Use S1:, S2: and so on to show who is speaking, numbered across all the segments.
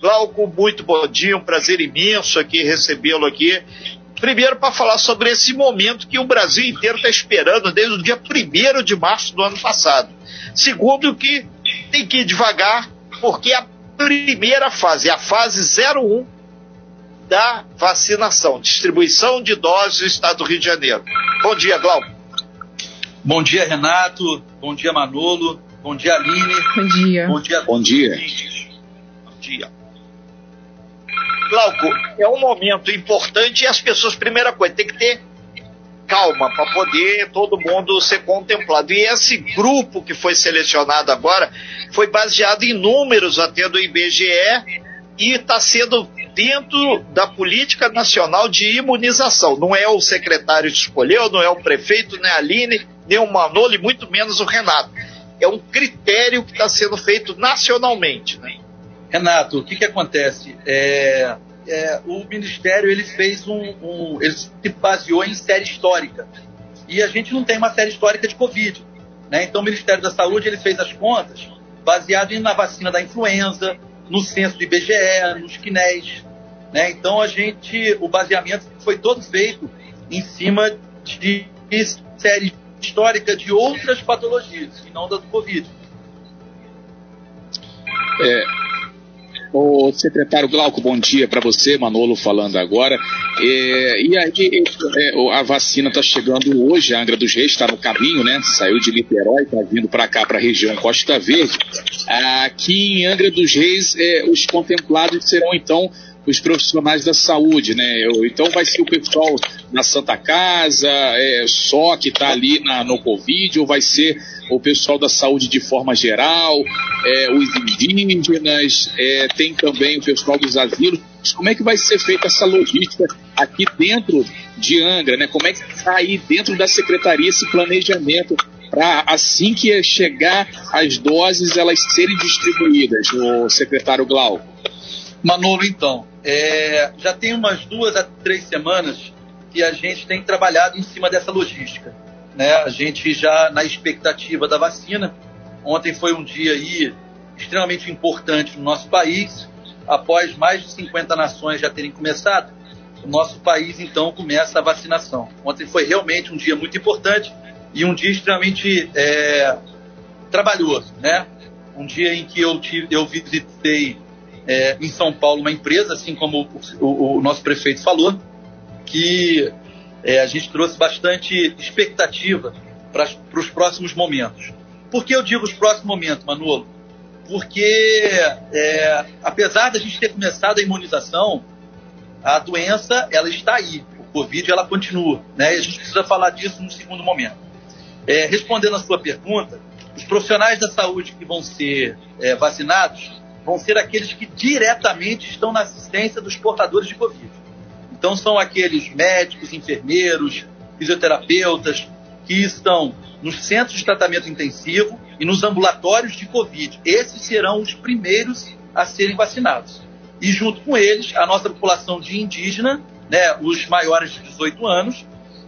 S1: Glauco, muito bom dia, um prazer imenso aqui recebê-lo aqui. Primeiro, para falar sobre esse momento que o Brasil inteiro está esperando desde o dia 1 de março do ano passado. Segundo, que tem que ir devagar, porque a primeira fase, a fase 01 da vacinação, distribuição de doses no estado do Rio de Janeiro. Bom dia, Glauco.
S2: Bom dia, Renato. Bom dia, Manolo. Bom dia, Aline.
S3: Bom dia.
S2: Bom dia.
S1: Bom dia. Bom dia. Glauco, é um momento importante e as pessoas, primeira coisa, tem que ter calma para poder todo mundo ser contemplado. E esse grupo que foi selecionado agora foi baseado em números até do IBGE e está sendo dentro da política nacional de imunização. Não é o secretário que escolheu, não é o prefeito, nem a Aline, nem o Manolo e muito menos o Renato. É um critério que está sendo feito nacionalmente. Né?
S2: Renato, o que, que acontece? É, é, o Ministério ele fez um, um, ele se baseou em série histórica e a gente não tem uma série histórica de Covid, né? Então o Ministério da Saúde ele fez as contas baseado na vacina da influenza, no censo do IBGE, nos CNES, né? Então a gente, o baseamento foi todo feito em cima de série histórica de outras patologias e não da do Covid.
S4: É, o secretário Glauco, bom dia para você, Manolo falando agora. É, e aí, é, a vacina está chegando hoje, a Angra dos Reis está no caminho, né? Saiu de Niterói, está vindo para cá, para a região Costa Verde. Aqui em Angra dos Reis, é, os contemplados serão então os profissionais da saúde, né? Então vai ser o pessoal na Santa Casa, é, só que está ali na, no Covid, ou vai ser o pessoal da saúde de forma geral, é, os indígenas, é, tem também o pessoal dos asilos. Como é que vai ser feita essa logística aqui dentro de Angra, né? Como é que está aí dentro da secretaria esse planejamento para assim que chegar as doses elas serem distribuídas, o secretário Glauco?
S2: Manolo, então, é, já tem umas duas a três semanas que a gente tem trabalhado em cima dessa logística. Né? A gente já na expectativa da vacina. Ontem foi um dia aí extremamente importante no nosso país. Após mais de 50 nações já terem começado, o nosso país então começa a vacinação. Ontem foi realmente um dia muito importante e um dia extremamente é, trabalhoso, né? Um dia em que eu, tive, eu visitei é, em São Paulo uma empresa, assim como o, o, nosso prefeito falou, que é, a gente trouxe bastante expectativa para os próximos momentos. Por que eu digo os próximos momentos, Manolo? Porque, é, apesar da gente ter começado a imunização, a doença ela está aí. O Covid ela continua, né? E a gente precisa falar disso no segundo momento. É, respondendo a sua pergunta, os profissionais da saúde que vão ser é, vacinados vão ser aqueles que diretamente estão na assistência dos portadores de Covid. Então, são aqueles médicos, enfermeiros, fisioterapeutas que estão nos centros de tratamento intensivo e nos ambulatórios de Covid. Esses serão os primeiros a serem vacinados. E, junto com eles, a nossa população de indígena, né, os maiores de 18 anos,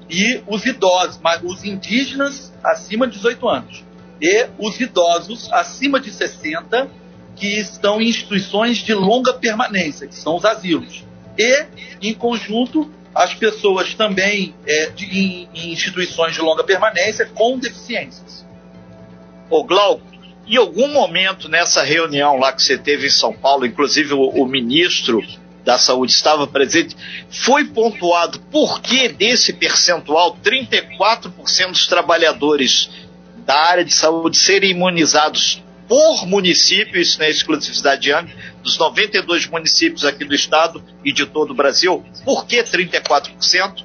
S2: e os idosos, os indígenas acima de 18 anos. E os idosos acima de 60 que estão em instituições de longa permanência, que são os asilos. E, em conjunto, as pessoas também é, de, em, em, instituições de longa permanência com deficiências.
S1: Ô Glauco, em algum momento nessa reunião lá que você teve em São Paulo, inclusive o, o ministro da Saúde estava presente, foi pontuado por que desse percentual, 34% dos trabalhadores da área de saúde serem imunizados por município, isso não é exclusividade de Angra, dos 92 municípios aqui do estado e de todo o Brasil, por que 34%?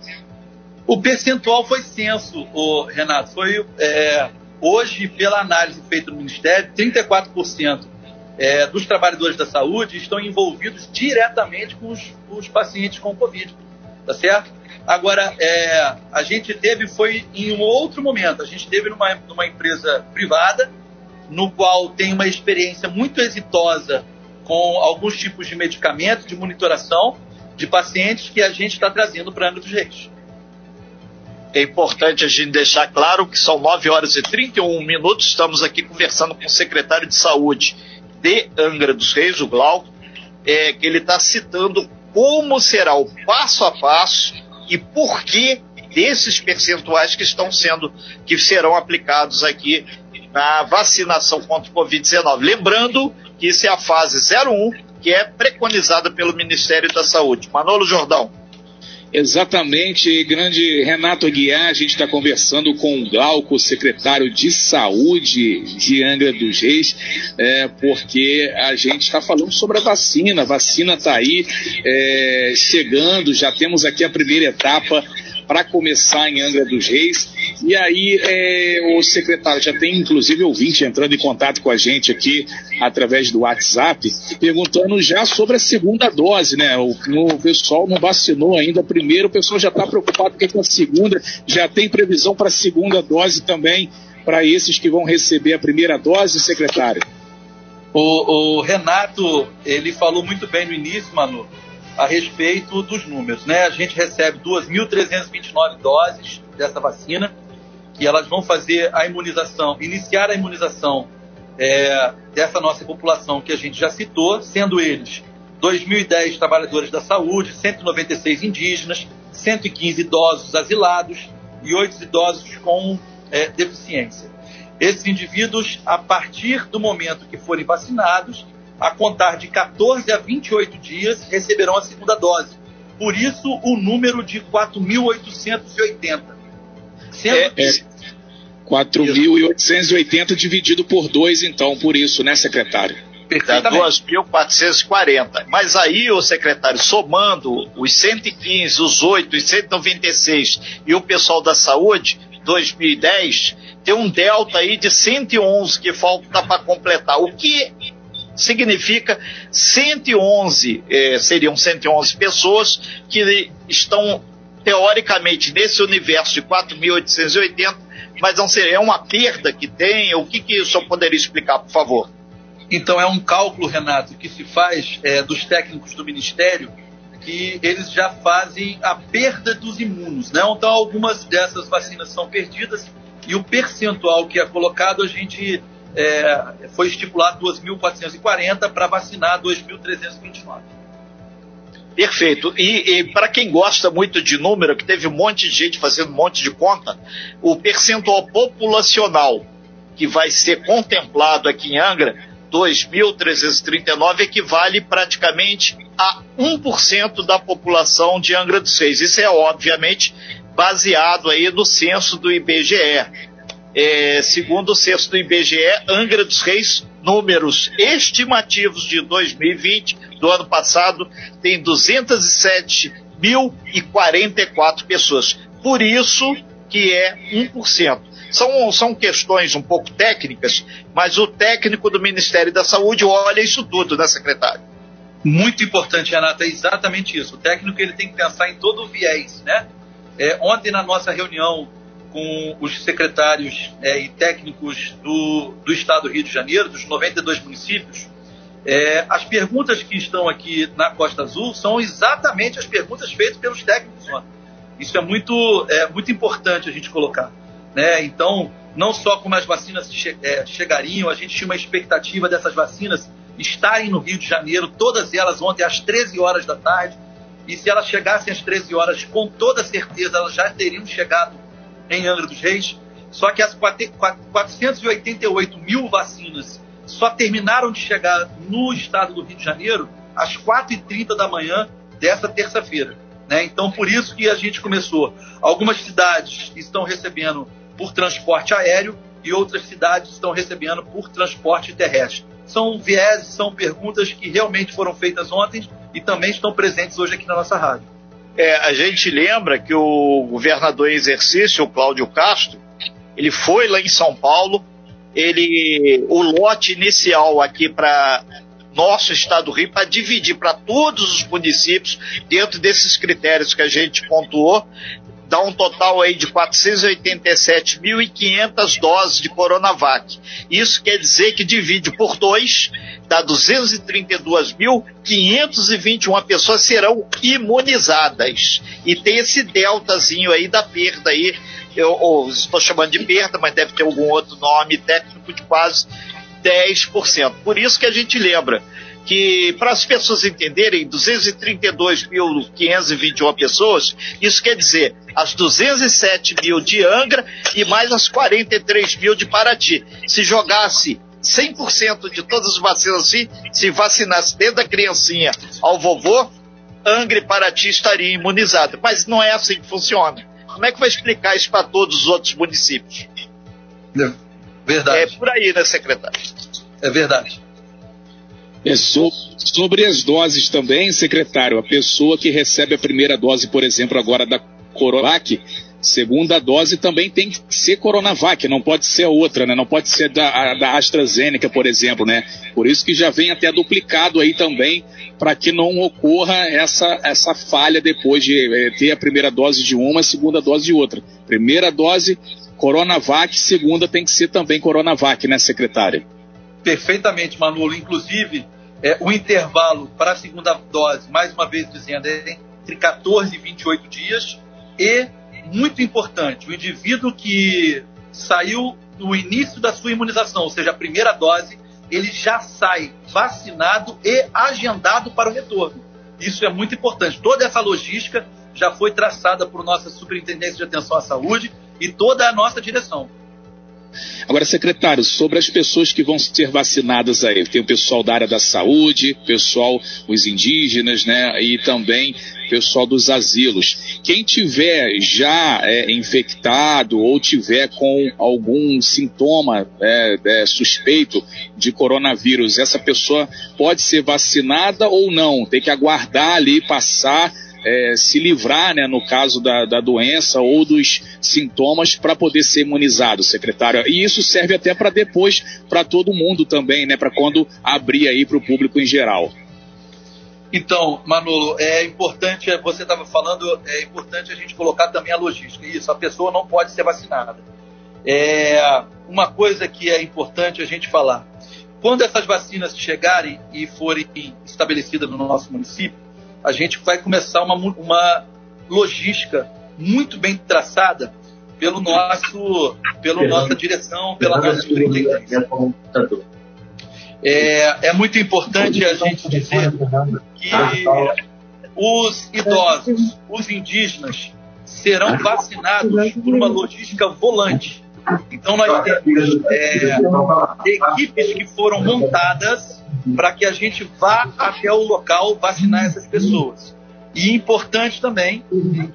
S2: O percentual foi censo, o Renato. Foi é, hoje, pela análise feita no Ministério, 34% é, dos trabalhadores da saúde estão envolvidos diretamente com os, os pacientes com Covid. Tá certo? Agora, é, a gente teve, foi em um outro momento, a gente teve numa, numa empresa privada no qual tem uma experiência muito exitosa com alguns tipos de medicamentos, de monitoração de pacientes que a gente está trazendo para Angra dos Reis.
S1: É importante a gente deixar claro que são 9 horas e 31 minutos. Estamos aqui conversando com o secretário de Saúde de Angra dos Reis, o Glauco. é, que ele está citando como será o passo a passo e por que desses percentuais que estão sendo, que serão aplicados aqui na vacinação contra o Covid-19. Lembrando que isso é a fase 01, que é preconizada pelo Ministério da Saúde. Manolo Jordão.
S4: Exatamente, grande Renato Aguiar, a gente está conversando com o Glauco, secretário de Saúde de Angra dos Reis, é, porque a gente está falando sobre a vacina, a vacina está aí é, chegando, já temos aqui a primeira etapa para começar em Angra dos Reis. E aí é, o secretário já tem inclusive ouvinte entrando em contato com a gente aqui através do WhatsApp, perguntando já sobre a segunda dose, né? O, o pessoal não vacinou ainda a primeira, o pessoal já está preocupado com a segunda, já tem previsão para a segunda dose também para esses que vão receber a primeira dose, secretário?
S2: O, o, Renato, ele falou muito bem no início, Manu, a respeito dos números. Né? A gente recebe 2.329 doses dessa vacina, que elas vão fazer a imunização, iniciar a imunização é, dessa nossa população que a gente já citou, sendo eles 2.010 trabalhadores da saúde, 196 indígenas, 115 idosos asilados e 8 idosos com é, deficiência. Esses indivíduos, a partir do momento que forem vacinados, a contar de 14 a 28 dias, receberão a segunda dose. Por isso, o número de 4.880.
S4: Sendo é, que... é 4.880 dividido por dois, então, por isso, né, secretário?
S1: Dá 2.440. Mas aí, o secretário, somando os 115, os 8, os 196 e o pessoal da saúde, 2010, tem um delta aí de 111 que falta para completar. O que significa 111, eh, seriam 111 pessoas que estão teoricamente nesse universo de 4.880, mas não seria é uma perda que tem? O que, que o senhor poderia explicar, por favor?
S2: Então é um cálculo, Renato, que se faz é, dos técnicos do Ministério que eles já fazem a perda dos imunos. Né? Então algumas dessas vacinas são perdidas e o percentual que é colocado a gente é, foi estipulado 2.440 para vacinar 2.329.
S1: Perfeito. E, e para quem gosta muito de número, que teve um monte de gente fazendo um monte de conta, o percentual populacional que vai ser contemplado aqui em Angra, 2.339, equivale praticamente a 1% da população de Angra dos Reis. Isso é, obviamente, baseado aí no censo do IBGE. É, segundo o censo do IBGE, Angra dos Reis, números estimativos de 2020, do ano passado, tem 207.044 pessoas. Por isso que é 1%. São, são questões um pouco técnicas, mas o técnico do Ministério da Saúde olha isso tudo, né, secretário?
S2: Muito importante, Renata, é exatamente isso. O técnico ele tem que pensar em todo o viés, né? É, ontem, na nossa reunião com os secretários é, e técnicos do, do Estado do Rio de Janeiro, dos 92 municípios, é, as perguntas que estão aqui na Costa Azul são exatamente as perguntas feitas pelos técnicos. Isso é muito, é, muito importante a gente colocar. Né? Então, não só como as vacinas che é, chegariam, a gente tinha uma expectativa dessas vacinas estarem no Rio de Janeiro, todas elas ontem às 13 horas da tarde. E se elas chegassem às 13 horas, com toda certeza elas já teriam chegado em Angra dos Reis. Só que as 488 mil vacinas só terminaram de chegar no estado do Rio de Janeiro às 4h30 da manhã dessa terça-feira. Né? Então, por isso que a gente começou. Algumas cidades estão recebendo por transporte aéreo e outras cidades estão recebendo por transporte terrestre. São vieses, são perguntas que realmente foram feitas ontem e também estão presentes hoje aqui na nossa rádio.
S1: É, a gente lembra que o governador em exercício, o Cláudio Castro, ele foi lá em São Paulo, ele o lote inicial aqui para nosso estado do Rio para dividir para todos os municípios dentro desses critérios que a gente pontuou dá um total aí de 487.500 doses de Coronavac. Isso quer dizer que divide por dois, dá 232.521 pessoas serão imunizadas. E tem esse deltazinho aí da perda aí, eu, eu estou chamando de perda, mas deve ter algum outro nome técnico de quase 10%. Por isso que a gente lembra, que, para as pessoas entenderem, 232.521 pessoas, isso quer dizer as 207 mil de Angra e mais as 43 mil de Paraty. Se jogasse 100% de todas as vacinas assim, se vacinasse desde a criancinha ao vovô, Angra e Paraty estariam imunizados. Mas não é assim que funciona. Como é que vai explicar isso para todos os outros municípios?
S2: Verdade.
S1: É por aí, né, secretário?
S2: É verdade.
S4: É so, sobre as doses também, secretário, a pessoa que recebe a primeira dose, por exemplo, agora da Coronavac, segunda dose também tem que ser Coronavac, não pode ser outra, né? Não pode ser da, da AstraZeneca, por exemplo, né? Por isso que já vem até duplicado aí também, para que não ocorra essa, essa falha depois de é, ter a primeira dose de uma, a segunda dose de outra. Primeira dose Coronavac, segunda tem que ser também Coronavac, né, secretário?
S2: Perfeitamente, Manolo. Inclusive, é, o intervalo para a segunda dose, mais uma vez dizendo, é entre 14 e 28 dias. E, muito importante, o indivíduo que saiu no início da sua imunização, ou seja, a primeira dose, ele já sai vacinado e agendado para o retorno. Isso é muito importante. Toda essa logística já foi traçada por nossa Superintendência de Atenção à Saúde e toda a nossa direção.
S4: Agora, secretário, sobre as pessoas que vão ser vacinadas aí, tem o pessoal da área da saúde, pessoal, os indígenas, né, e também pessoal dos asilos. Quem tiver já é, infectado ou tiver com algum sintoma é, é, suspeito de coronavírus, essa pessoa pode ser vacinada ou não? Tem que aguardar ali passar é, se livrar, né, no caso da, da doença ou dos sintomas, para poder ser imunizado, secretário. E isso serve até para depois, para todo mundo também, né, para quando abrir aí para o público em geral.
S2: Então, Manolo, é importante, você estava falando, é importante a gente colocar também a logística. Isso, a pessoa não pode ser vacinada. É, uma coisa que é importante a gente falar: quando essas vacinas chegarem e forem estabelecidas no nosso município, a gente vai começar uma, uma logística muito bem traçada pelo nosso, pela nossa direção, pela nossa superintendência. É, é muito importante a gente dizer que os idosos, os indígenas, serão vacinados por uma logística volante. Então, nós temos é, equipes que foram montadas para que a gente vá até o local vacinar essas pessoas. E importante também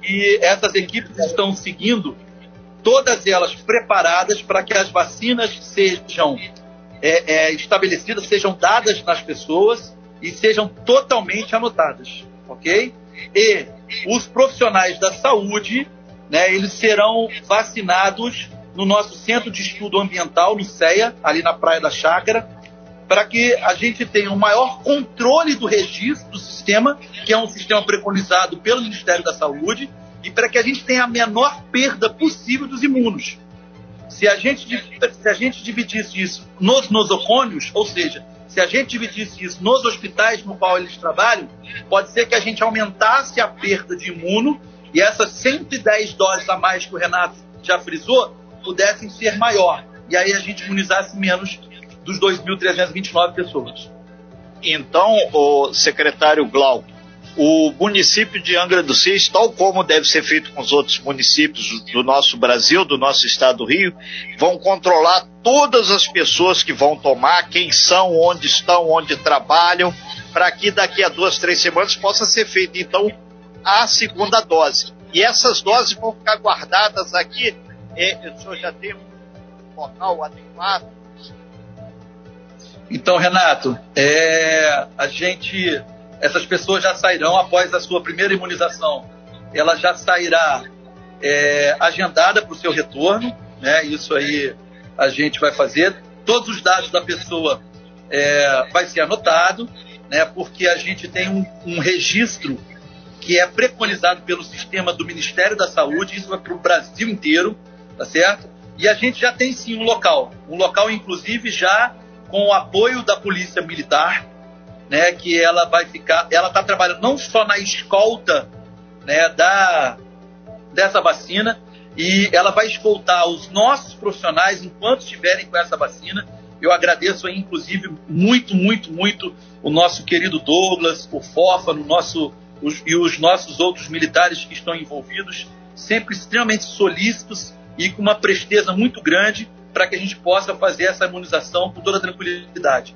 S2: que essas equipes estão seguindo, todas elas preparadas para que as vacinas sejam é, é, estabelecidas, sejam dadas nas pessoas e sejam totalmente anotadas, ok? E os profissionais da saúde, né, eles serão vacinados no nosso Centro de Estudo Ambiental, no CEA, ali na Praia da Chácara, para que a gente tenha um maior controle do registro do sistema, que é um sistema preconizado pelo Ministério da Saúde, e para que a gente tenha a menor perda possível dos imunos. Se a gente, se a gente dividisse isso nos nosocônios, ou seja, se a gente dividisse isso nos hospitais no qual eles trabalham, pode ser que a gente aumentasse a perda de imuno e essas 110 doses a mais que o Renato já frisou pudessem ser maior. E aí a gente imunizasse menos dos 2.329 pessoas.
S1: Então, o secretário Glauco, o município de Angra dos Reis, tal como deve ser feito com os outros municípios do nosso Brasil, do nosso estado do Rio, vão controlar todas as pessoas que vão tomar, quem são, onde estão, onde trabalham, para que daqui a duas, três semanas possa ser feita, então, a segunda dose. E essas doses vão ficar guardadas aqui. É, o senhor já tem um local adequado
S2: então, Renato, é, a gente, essas pessoas já sairão após a sua primeira imunização. Ela já sairá é, agendada para o seu retorno, né? Isso aí a gente vai fazer. Todos os dados da pessoa é, vai ser anotado, né? Porque a gente tem um, um registro que é preconizado pelo sistema do Ministério da Saúde. Isso vai para o Brasil inteiro, tá certo? E a gente já tem sim um local, um local inclusive já com o apoio da polícia militar, né, que ela vai ficar, ela está trabalhando não só na escolta, né, da dessa vacina e ela vai escoltar os nossos profissionais enquanto estiverem com essa vacina Eu agradeço aí, inclusive, muito, muito, muito o nosso querido Douglas, o Fofa, no nosso, os, e os nossos outros militares que estão envolvidos, sempre extremamente solícitos e com uma presteza muito grande para que a gente possa fazer essa imunização com toda tranquilidade.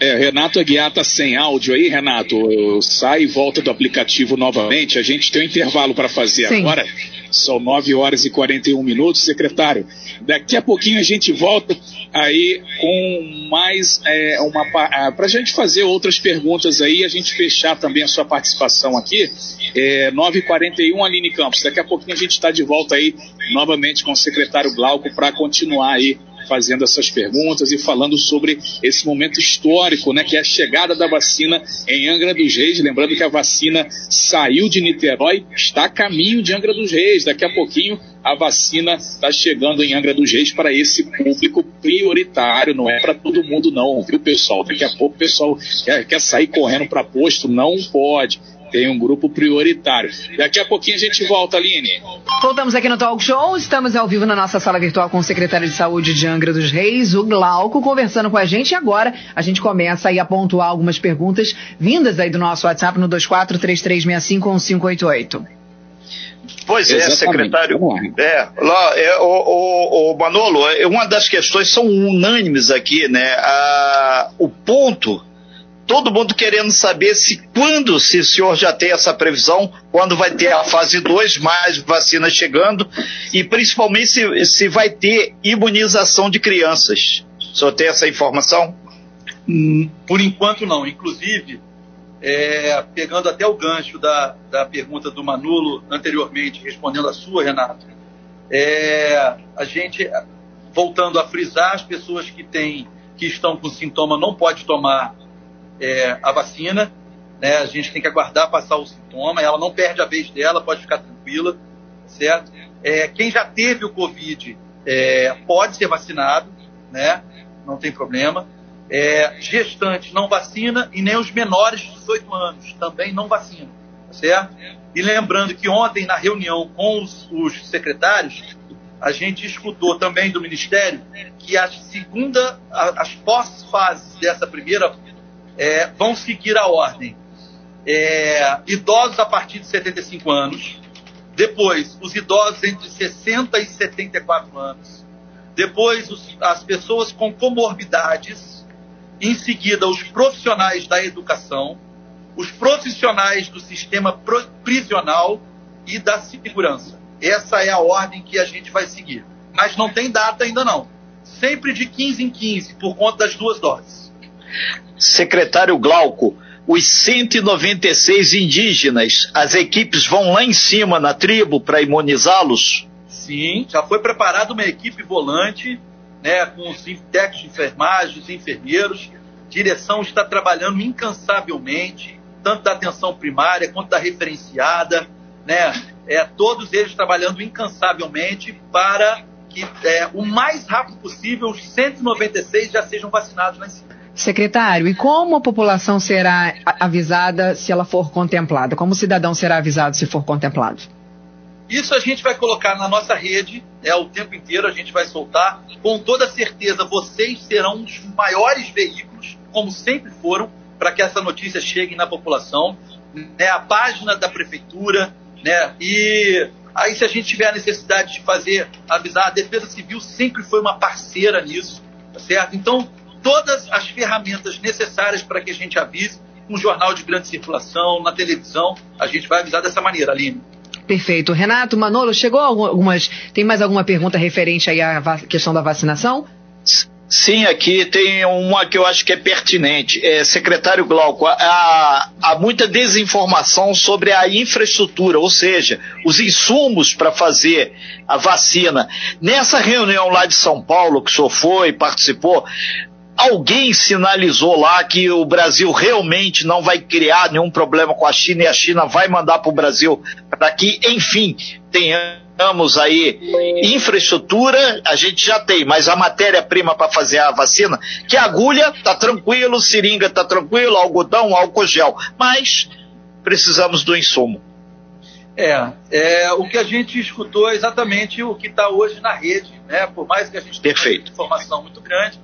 S4: É, Renato Aguiar está sem áudio aí, Renato. Sai e volta do aplicativo novamente. A gente tem um intervalo para fazer Sim. agora. São 9 horas e 41 minutos, secretário. Daqui a pouquinho a gente volta aí com mais é, uma para a gente fazer outras perguntas aí, a gente fechar também a sua participação aqui. É, 9h41, Aline Campos. Daqui a pouquinho a gente está de volta aí novamente com o secretário Glauco para continuar aí fazendo essas perguntas e falando sobre esse momento histórico, né, que é a chegada da vacina em Angra dos Reis. Lembrando que a vacina saiu de Niterói, está a caminho de Angra dos Reis. Daqui a pouquinho a vacina está chegando em Angra dos Reis para esse público prioritário, não é para todo mundo não, viu pessoal? Daqui a pouco o pessoal quer, quer sair correndo para posto, não pode tem um grupo prioritário. Daqui a pouquinho a gente volta, Aline.
S3: Voltamos aqui no Talk Show. Estamos ao vivo na nossa sala virtual com o secretário de Saúde de Angra dos Reis, o Glauco, conversando com a gente. E agora a gente começa aí a pontuar algumas perguntas vindas aí do nosso WhatsApp no 2433651588.
S1: Pois é, Exatamente. secretário. É, lá, é, o, o, o, Manolo, é, uma das questões são unânimes aqui, né? Ah, o ponto todo mundo querendo saber se quando, se o senhor já tem essa previsão, quando vai ter a fase 2, mais vacinas chegando, e principalmente se, se vai ter imunização de crianças. O senhor tem essa informação?
S2: Hum, por enquanto não. Inclusive, é, pegando até o gancho da, da pergunta do Manulo anteriormente, respondendo a sua, Renato, é, a gente, voltando a frisar, as pessoas que têm, que estão com sintoma não pode tomar é, a vacina, né? A gente tem que aguardar passar o sintoma, ela não perde a vez dela, pode ficar tranquila, certo? É, quem já teve o Covid é, pode ser vacinado, né? Não tem problema. É, gestantes não vacina e nem os menores de 18 anos também não vacina, certo? E lembrando que ontem, na reunião com os, os secretários, a gente escutou também do Ministério que a segunda, as pós-fases dessa primeira é, vão seguir a ordem. É, idosos a partir de 75 anos, depois os idosos entre 60 e 74 anos, depois os, as pessoas com comorbidades, em seguida os profissionais da educação, os profissionais do sistema prisional e da segurança. Essa é a ordem que a gente vai seguir. Mas não tem data ainda não. Sempre de 15 em 15, por conta das duas doses
S1: secretário Glauco, os 196 indígenas, as equipes vão lá em cima na tribo para imunizá-los?
S2: Sim, já foi preparada uma equipe volante, né, com os técnicos de enfermagem, os enfermeiros. Direção está trabalhando incansavelmente, tanto da atenção primária quanto da referenciada, né, é, todos eles trabalhando incansavelmente para que é, o mais rápido possível os 196 já sejam vacinados lá em cima.
S3: Secretário, e como a população será avisada se ela for contemplada? Como o cidadão será avisado se for contemplado?
S2: Isso a gente vai colocar na nossa rede, é o tempo inteiro a gente vai soltar. Com toda certeza, vocês serão dos maiores veículos, como sempre foram, para que essa notícia chegue na população. Né, a página da prefeitura, né, e aí se a gente tiver a necessidade de fazer, avisar, a Defesa Civil sempre foi uma parceira nisso, tá certo? Então, todas as ferramentas necessárias para que a gente avise um jornal de grande circulação, na televisão, a gente vai avisar dessa maneira, Aline.
S3: Perfeito. Renato, Manolo, chegou algumas. Tem mais alguma pergunta referente aí à questão da vacinação?
S1: Sim, aqui tem uma que eu acho que é pertinente. É, secretário Glauco, há, há muita desinformação sobre a infraestrutura, ou seja, os insumos para fazer a vacina. Nessa reunião lá de São Paulo, que o senhor foi, participou, alguém sinalizou lá que o Brasil realmente não vai criar nenhum problema com a China e a China vai mandar para o Brasil para que, enfim, tenhamos aí infraestrutura, a gente já tem, mas a matéria-prima para fazer a vacina, que agulha tá tranquilo, seringa tá tranquilo, algodão, álcool gel, mas precisamos do insumo.
S2: É, é, o que a gente escutou é exatamente o que está hoje na rede, né? Por mais que a gente
S1: tenha uma
S2: informação muito grande,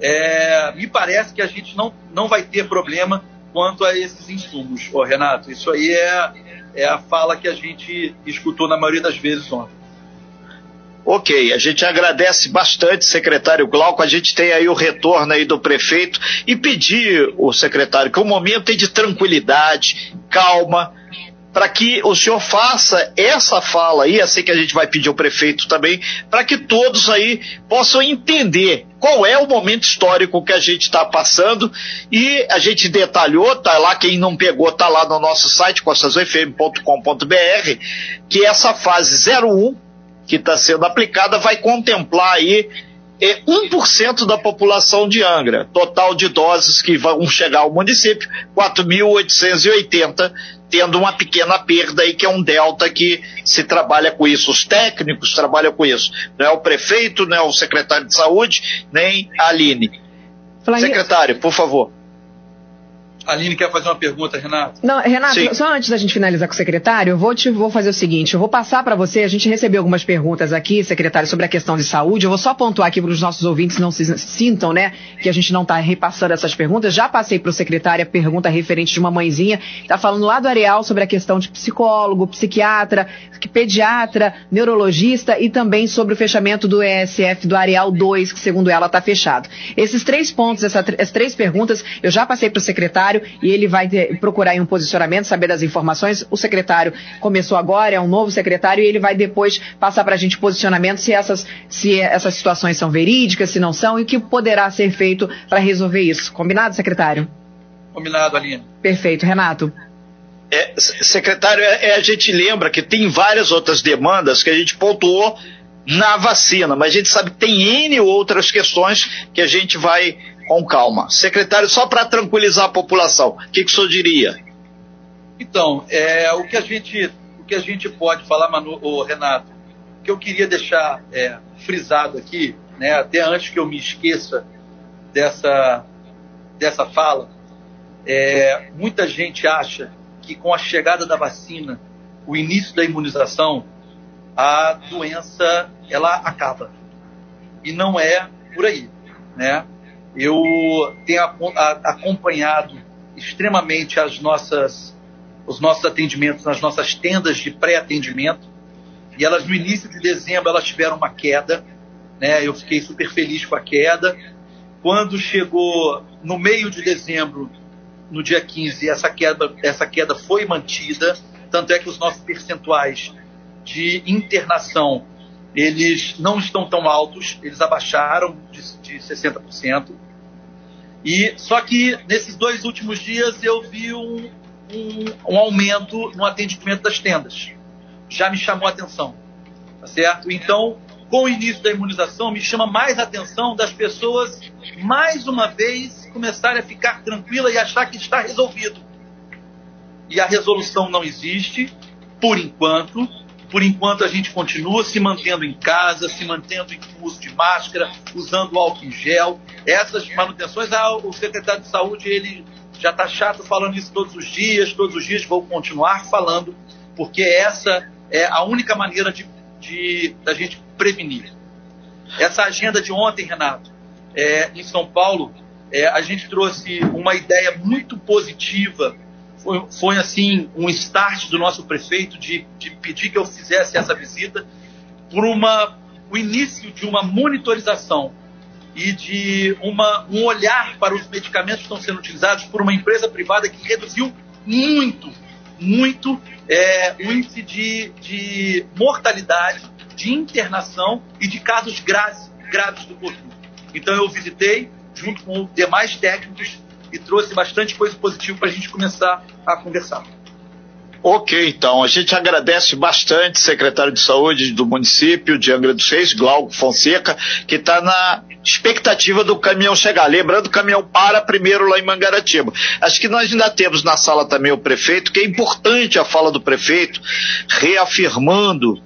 S2: é, me parece que a gente não, não vai ter problema quanto a esses insumos, Ô, Renato. Isso aí é, é a fala que a gente escutou na maioria das vezes ontem.
S1: Ok, a gente agradece bastante, secretário Glauco. A gente tem aí o retorno aí do prefeito e pedir o secretário que o momento é de tranquilidade, calma, para que o senhor faça essa fala aí, assim que a gente vai pedir ao prefeito também, para que todos aí possam entender qual é o momento histórico que a gente está passando. E a gente detalhou, tá lá, quem não pegou tá lá no nosso site, costasufm.com.br, que essa fase 01 que está sendo aplicada vai contemplar aí é 1% da população de Angra. Total de doses que vão chegar ao município, 4.880, tendo uma pequena perda aí, que é um delta que se trabalha com isso. Os técnicos trabalham com isso. Não é o prefeito, não é o secretário de saúde, nem a Aline. Secretário, por favor.
S2: A Aline quer fazer uma pergunta, Renato.
S3: Não, Renato, Sim. só antes da gente finalizar com o secretário, eu vou, te, vou fazer o seguinte: eu vou passar para você. A gente recebeu algumas perguntas aqui, secretário, sobre a questão de saúde. Eu vou só pontuar aqui para os nossos ouvintes não se sintam, né, que a gente não está repassando essas perguntas. Já passei para o secretário a pergunta referente de uma mãezinha, está falando lá do Areal sobre a questão de psicólogo, psiquiatra, pediatra, neurologista e também sobre o fechamento do ESF do Areal 2, que segundo ela está fechado. Esses três pontos, essa, essas três perguntas, eu já passei para o secretário secretário e ele vai ter, procurar um posicionamento, saber das informações. O secretário começou agora, é um novo secretário, e ele vai depois passar para a gente posicionamento se essas, se essas situações são verídicas, se não são, e o que poderá ser feito para resolver isso. Combinado, secretário?
S2: Combinado, Aline.
S3: Perfeito. Renato.
S1: É, secretário, é, é, a gente lembra que tem várias outras demandas que a gente pontuou na vacina, mas a gente sabe que tem N outras questões que a gente vai com calma. Secretário, só para tranquilizar a população, o que, que o senhor diria?
S2: Então, é, o, que a gente, o que a gente pode falar, Manu, oh, Renato, que eu queria deixar é, frisado aqui, né, até antes que eu me esqueça dessa, dessa fala, é, muita gente acha que com a chegada da vacina, o início da imunização, a doença ela acaba. E não é por aí, né? Eu tenho acompanhado extremamente as nossas, os nossos atendimentos nas nossas tendas de pré-atendimento e elas no início de dezembro elas tiveram uma queda, né? Eu fiquei super feliz com a queda. Quando chegou no meio de dezembro, no dia 15, essa queda, essa queda foi mantida, tanto é que os nossos percentuais de internação eles não estão tão altos, eles abaixaram de, de 60%. E só que nesses dois últimos dias eu vi um, um, um, aumento no atendimento das tendas. Já me chamou a atenção, tá certo? Então, com o início da imunização, me chama mais a atenção das pessoas mais uma vez começarem a ficar tranquila e achar que está resolvido. E a resolução não existe, por enquanto, por enquanto, a gente continua se mantendo em casa, se mantendo em uso de máscara, usando álcool em gel. Essas manutenções, ah, o secretário de saúde ele já está chato falando isso todos os dias, todos os dias vou continuar falando, porque essa é a única maneira de, de da gente prevenir. Essa agenda de ontem, Renato, é, em São Paulo, é, a gente trouxe uma ideia muito positiva foi, foi assim um start do nosso prefeito de, de pedir que eu fizesse essa visita por uma, o início de uma monitorização e de uma, um olhar para os medicamentos que estão sendo utilizados por uma empresa privada que reduziu muito, muito é, o índice de, de mortalidade, de internação e de casos graves, graves do Covid. Então eu visitei, junto com demais técnicos, e trouxe bastante coisa positiva para a gente começar a conversar.
S1: Ok, então, a gente agradece bastante, secretário de saúde do município de Angra dos Reis, Glauco Fonseca, que está na expectativa do caminhão chegar. Lembrando, o caminhão para primeiro lá em Mangaratiba. Acho que nós ainda temos na sala também o prefeito, que é importante a fala do prefeito, reafirmando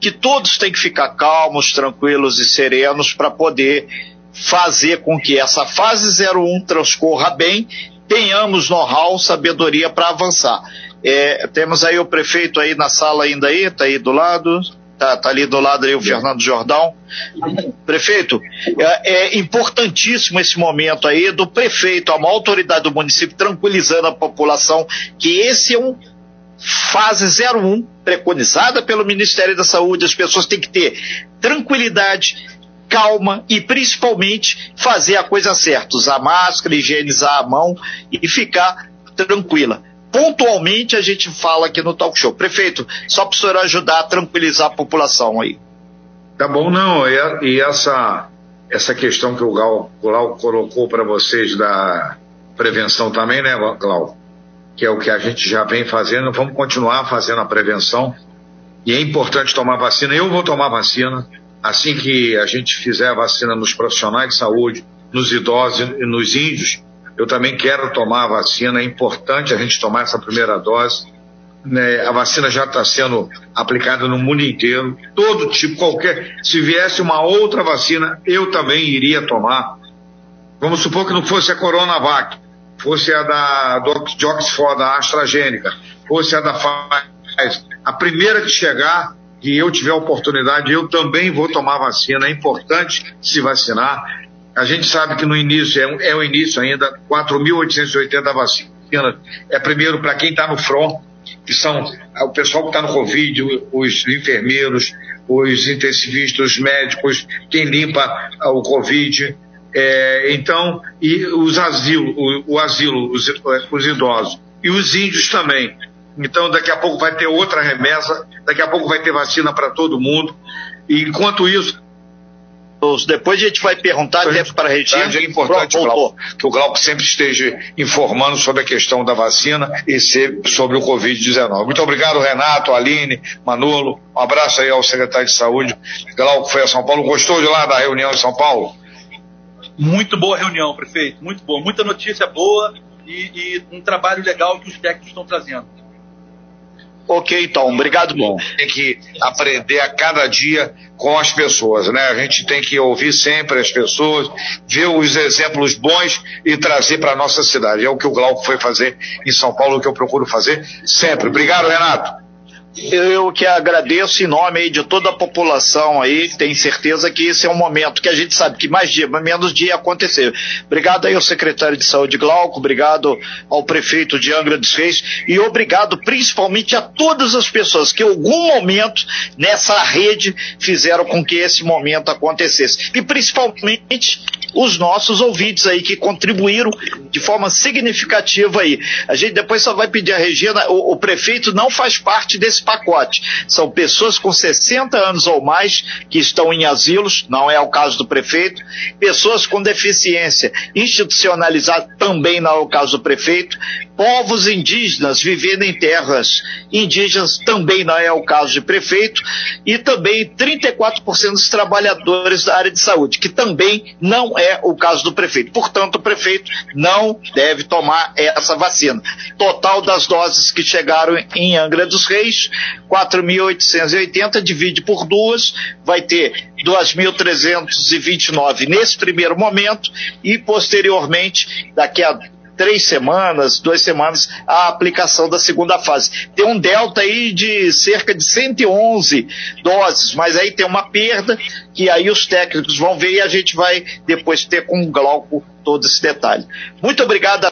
S1: que todos têm que ficar calmos, tranquilos e serenos para poder fazer com que essa fase 01 transcorra bem, tenhamos know-how, sabedoria para avançar. É, temos aí o prefeito aí na sala ainda aí, tá aí do lado. Tá, tá ali do lado aí o Fernando Jordão. Prefeito, é, é, importantíssimo esse momento aí do prefeito, a maior autoridade do município, tranquilizando a população que esse é um fase 01 preconizada pelo Ministério da Saúde. As pessoas têm que ter tranquilidade, calma e principalmente fazer a coisa certa, usar máscara, higienizar a mão e ficar tranquila pontualmente a gente fala aqui no talk show. Prefeito, só para o senhor ajudar a tranquilizar a população aí.
S5: Tá bom, não. E, essa, essa questão que o Gal, Glau colocou para vocês da prevenção também, né, Glau? Que é o que a gente já vem fazendo. Vamos continuar fazendo a prevenção. E é importante tomar vacina. Eu vou tomar vacina. Assim que a gente fizer a vacina nos profissionais de saúde, nos idosos e nos índios, eu também quero tomar a vacina, é importante a gente tomar essa primeira dose. Né? A vacina já está sendo aplicada no mundo inteiro, todo tipo, qualquer. Se viesse uma outra vacina, eu também iria tomar. Vamos supor que não fosse a Coronavac, fosse a da de Oxford, da AstraZeneca, fosse a da Pfizer. A primeira que chegar, que eu tiver oportunidade, eu também vou tomar vacina. É importante se vacinar. A gente sabe que no início, é, é o início ainda, 4.880 vacinas. É primeiro para quem está no front, que são o pessoal que está no Covid, os enfermeiros, os intensivistas, os médicos, quem limpa o Covid. É, então, e os asilos, o, o asilo, os, os idosos. E os índios também. Então, daqui a pouco vai ter outra remessa, daqui a pouco vai ter vacina para todo mundo. E enquanto isso,
S1: depois a gente vai perguntar até para a Regina.
S5: É importante Glauco, que o Glauco sempre esteja informando sobre a questão da vacina e sobre o Covid-19. Muito obrigado, Renato, Aline, Manolo. Um abraço aí ao secretário de Saúde. Glauco foi a São Paulo. Gostou de lá da reunião em São Paulo?
S2: Muito boa reunião, prefeito. Muito boa. Muita notícia boa e, e um trabalho legal que os técnicos estão trazendo.
S1: Ok, então, obrigado. Bom,
S5: tem que aprender a cada dia com as pessoas, né? A gente tem que ouvir sempre as pessoas, ver os exemplos bons e trazer para nossa cidade. É o que o Glauco foi fazer em São Paulo, o que eu procuro fazer sempre. Obrigado, Renato.
S1: Eu que agradeço em nome aí de toda a população aí, tem certeza que esse é um momento que a gente sabe que mais dia, menos dia acontecer. Obrigado aí ao secretário de saúde Glauco, obrigado ao prefeito de Angra dos Reis e obrigado principalmente a todas as pessoas que em algum momento nessa rede fizeram com que esse momento acontecesse. E principalmente os nossos ouvintes aí que contribuíram de forma significativa aí. A gente depois só vai pedir a Regina, o, o prefeito não faz parte desse pacote. São pessoas com 60 anos ou mais que estão em asilos, não é o caso do prefeito, pessoas com deficiência institucionalizada também não é o caso do prefeito, povos indígenas vivendo em terras indígenas também não é o caso de prefeito, e também 34% dos trabalhadores da área de saúde, que também não é o caso do prefeito. Portanto, o prefeito não deve tomar essa vacina. Total das doses que chegaram em Angra dos Reis, 4.880, divide por duas, vai ter 2.329 nesse primeiro momento e posteriormente, daqui a três semanas, duas semanas, a aplicação da segunda fase. Tem um delta aí de cerca de 111 doses, mas aí tem uma perda que aí os técnicos vão ver e a gente vai depois ter com o Glauco todo esse detalhe. Muito obrigado.